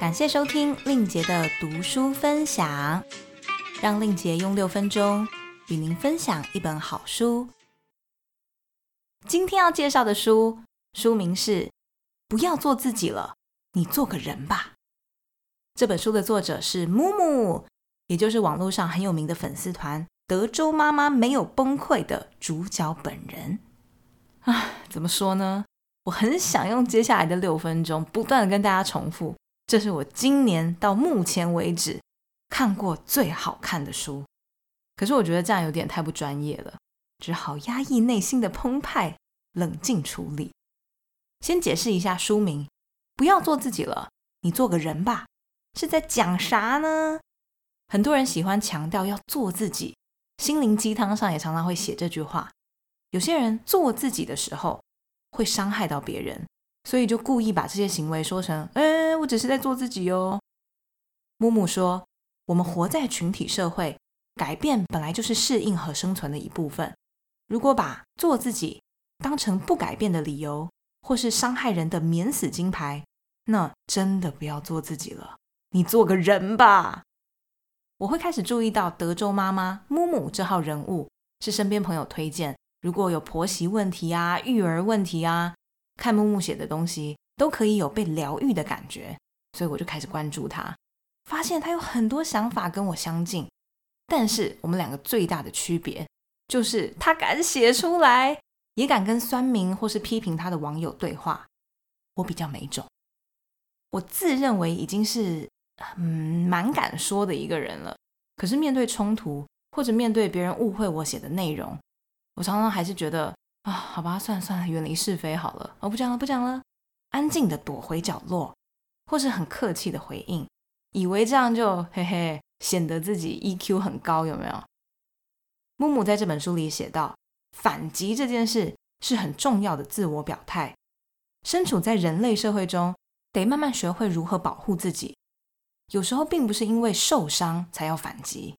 感谢收听令杰的读书分享，让令杰用六分钟与您分享一本好书。今天要介绍的书，书名是《不要做自己了，你做个人吧》。这本书的作者是木木，也就是网络上很有名的粉丝团“德州妈妈没有崩溃”的主角本人。啊，怎么说呢？我很想用接下来的六分钟，不断的跟大家重复。这是我今年到目前为止看过最好看的书，可是我觉得这样有点太不专业了，只好压抑内心的澎湃，冷静处理。先解释一下书名：不要做自己了，你做个人吧。是在讲啥呢？很多人喜欢强调要做自己，心灵鸡汤上也常常会写这句话。有些人做自己的时候会伤害到别人。所以就故意把这些行为说成，哎，我只是在做自己哟。木木说，我们活在群体社会，改变本来就是适应和生存的一部分。如果把做自己当成不改变的理由，或是伤害人的免死金牌，那真的不要做自己了，你做个人吧。我会开始注意到德州妈妈木木这号人物，是身边朋友推荐。如果有婆媳问题啊，育儿问题啊。看木木写的东西都可以有被疗愈的感觉，所以我就开始关注他，发现他有很多想法跟我相近，但是我们两个最大的区别就是他敢写出来，也敢跟酸民或是批评他的网友对话。我比较没种，我自认为已经是嗯蛮敢说的一个人了，可是面对冲突或者面对别人误会我写的内容，我常常还是觉得。啊，好吧，算了算了，远离是非好了。我不讲了，不讲了，安静的躲回角落，或是很客气的回应，以为这样就嘿嘿，显得自己 EQ 很高，有没有？木木在这本书里写道，反击这件事是很重要的自我表态。身处在人类社会中，得慢慢学会如何保护自己。有时候并不是因为受伤才要反击，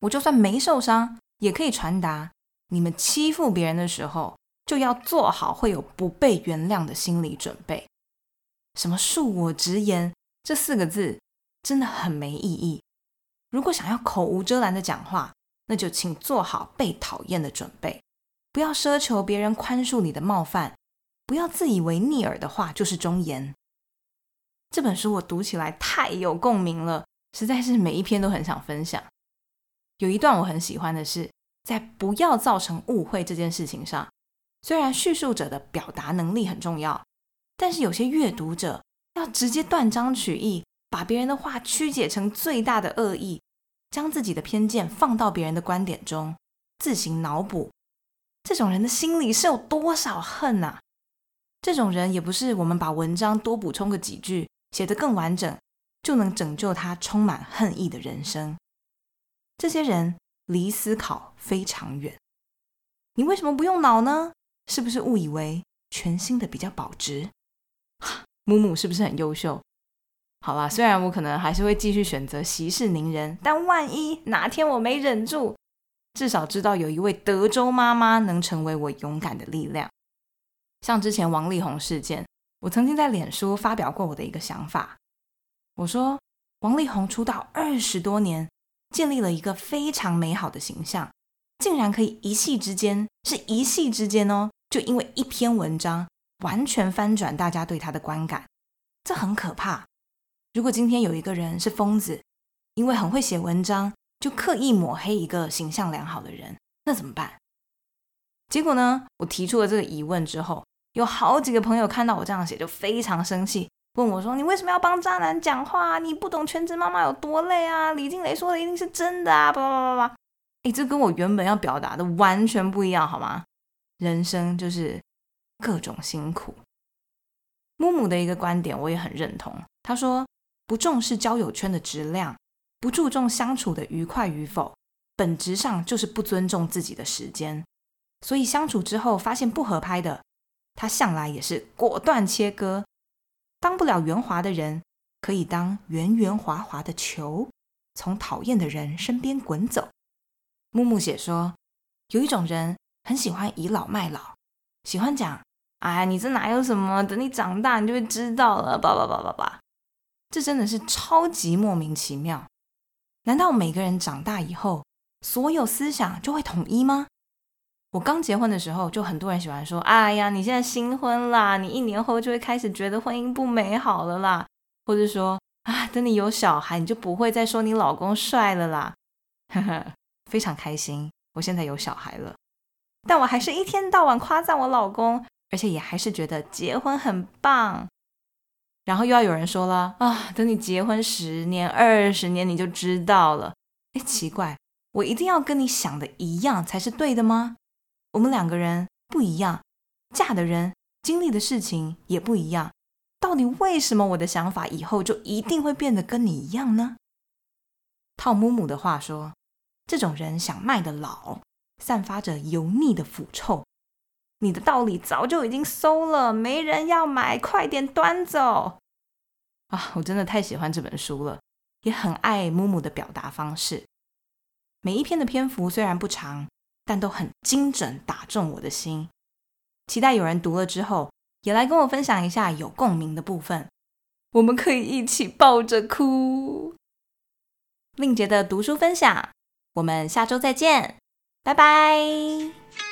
我就算没受伤，也可以传达。你们欺负别人的时候，就要做好会有不被原谅的心理准备。什么“恕我直言”这四个字真的很没意义。如果想要口无遮拦的讲话，那就请做好被讨厌的准备。不要奢求别人宽恕你的冒犯，不要自以为逆耳的话就是忠言。这本书我读起来太有共鸣了，实在是每一篇都很想分享。有一段我很喜欢的是。在不要造成误会这件事情上，虽然叙述者的表达能力很重要，但是有些阅读者要直接断章取义，把别人的话曲解成最大的恶意，将自己的偏见放到别人的观点中，自行脑补，这种人的心里是有多少恨呐？这种人也不是我们把文章多补充个几句，写得更完整，就能拯救他充满恨意的人生。这些人。离思考非常远，你为什么不用脑呢？是不是误以为全新的比较保值？母母是不是很优秀？好啦，虽然我可能还是会继续选择息事宁人，但万一哪天我没忍住，至少知道有一位德州妈妈能成为我勇敢的力量。像之前王力宏事件，我曾经在脸书发表过我的一个想法，我说王力宏出道二十多年。建立了一个非常美好的形象，竟然可以一夕之间，是一夕之间哦，就因为一篇文章完全翻转大家对他的观感，这很可怕。如果今天有一个人是疯子，因为很会写文章，就刻意抹黑一个形象良好的人，那怎么办？结果呢？我提出了这个疑问之后，有好几个朋友看到我这样写，就非常生气。问我说：“你为什么要帮渣男讲话？你不懂全职妈妈有多累啊！”李静蕾说的一定是真的啊！叭叭叭叭叭！哎，这跟我原本要表达的完全不一样，好吗？人生就是各种辛苦。木木的一个观点我也很认同，他说：“不重视交友圈的质量，不注重相处的愉快与否，本质上就是不尊重自己的时间。所以相处之后发现不合拍的，他向来也是果断切割。”当不了圆滑的人，可以当圆圆滑滑的球，从讨厌的人身边滚走。木木写说，有一种人很喜欢倚老卖老，喜欢讲：“哎，你这哪有什么？等你长大，你就会知道了。”叭叭叭叭叭。这真的是超级莫名其妙。难道每个人长大以后，所有思想就会统一吗？我刚结婚的时候，就很多人喜欢说：“哎呀，你现在新婚啦，你一年后就会开始觉得婚姻不美好了啦。”或者说：“啊，等你有小孩，你就不会再说你老公帅了啦。”呵呵，非常开心，我现在有小孩了，但我还是一天到晚夸赞我老公，而且也还是觉得结婚很棒。然后又要有人说了：“啊，等你结婚十年、二十年，你就知道了。”哎，奇怪，我一定要跟你想的一样才是对的吗？我们两个人不一样，嫁的人经历的事情也不一样，到底为什么我的想法以后就一定会变得跟你一样呢？套木木的话说，这种人想卖的老，散发着油腻的腐臭。你的道理早就已经馊了，没人要买，快点端走！啊，我真的太喜欢这本书了，也很爱木木的表达方式。每一篇的篇幅虽然不长。但都很精准，打中我的心。期待有人读了之后，也来跟我分享一下有共鸣的部分。我们可以一起抱着哭。令杰的读书分享，我们下周再见，拜拜。